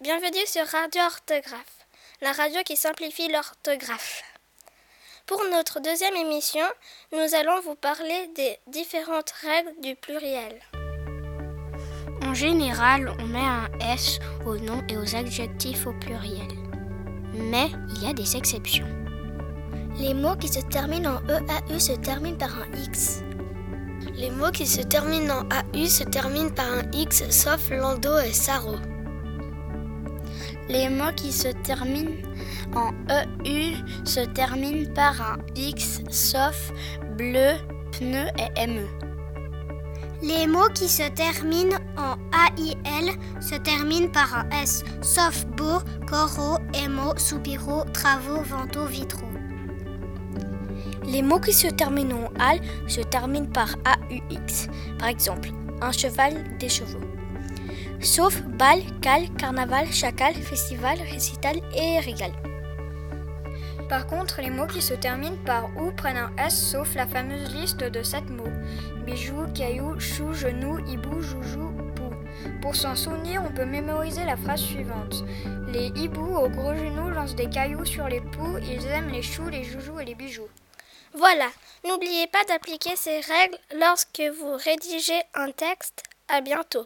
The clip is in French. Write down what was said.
Bienvenue sur Radio Orthographe, la radio qui simplifie l'orthographe. Pour notre deuxième émission, nous allons vous parler des différentes règles du pluriel. En général, on met un S aux noms et aux adjectifs au pluriel. Mais il y a des exceptions. Les mots qui se terminent en EAU se terminent par un X. Les mots qui se terminent en AU se terminent par un X sauf Lando et Saro. Les mots qui se terminent en EU se terminent par un X sauf bleu, pneu et ME. Les mots qui se terminent en AIL se terminent par un S, sauf beau, coraux, émo, soupiraux, travaux, vantaux, vitraux. Les mots qui se terminent en AL se terminent par AUX. Par exemple, un cheval, des chevaux. Sauf bal, cal, carnaval, chacal, festival, récital et régal. Par contre, les mots qui se terminent par OU prennent un S sauf la fameuse liste de 7 mots. Bijoux, cailloux, chou, genou, hibou, joujou, pou. Pour s'en souvenir, on peut mémoriser la phrase suivante. Les hiboux aux gros genoux lancent des cailloux sur les poux, ils aiment les choux, les joujoux et les bijoux. Voilà, n'oubliez pas d'appliquer ces règles lorsque vous rédigez un texte. À bientôt.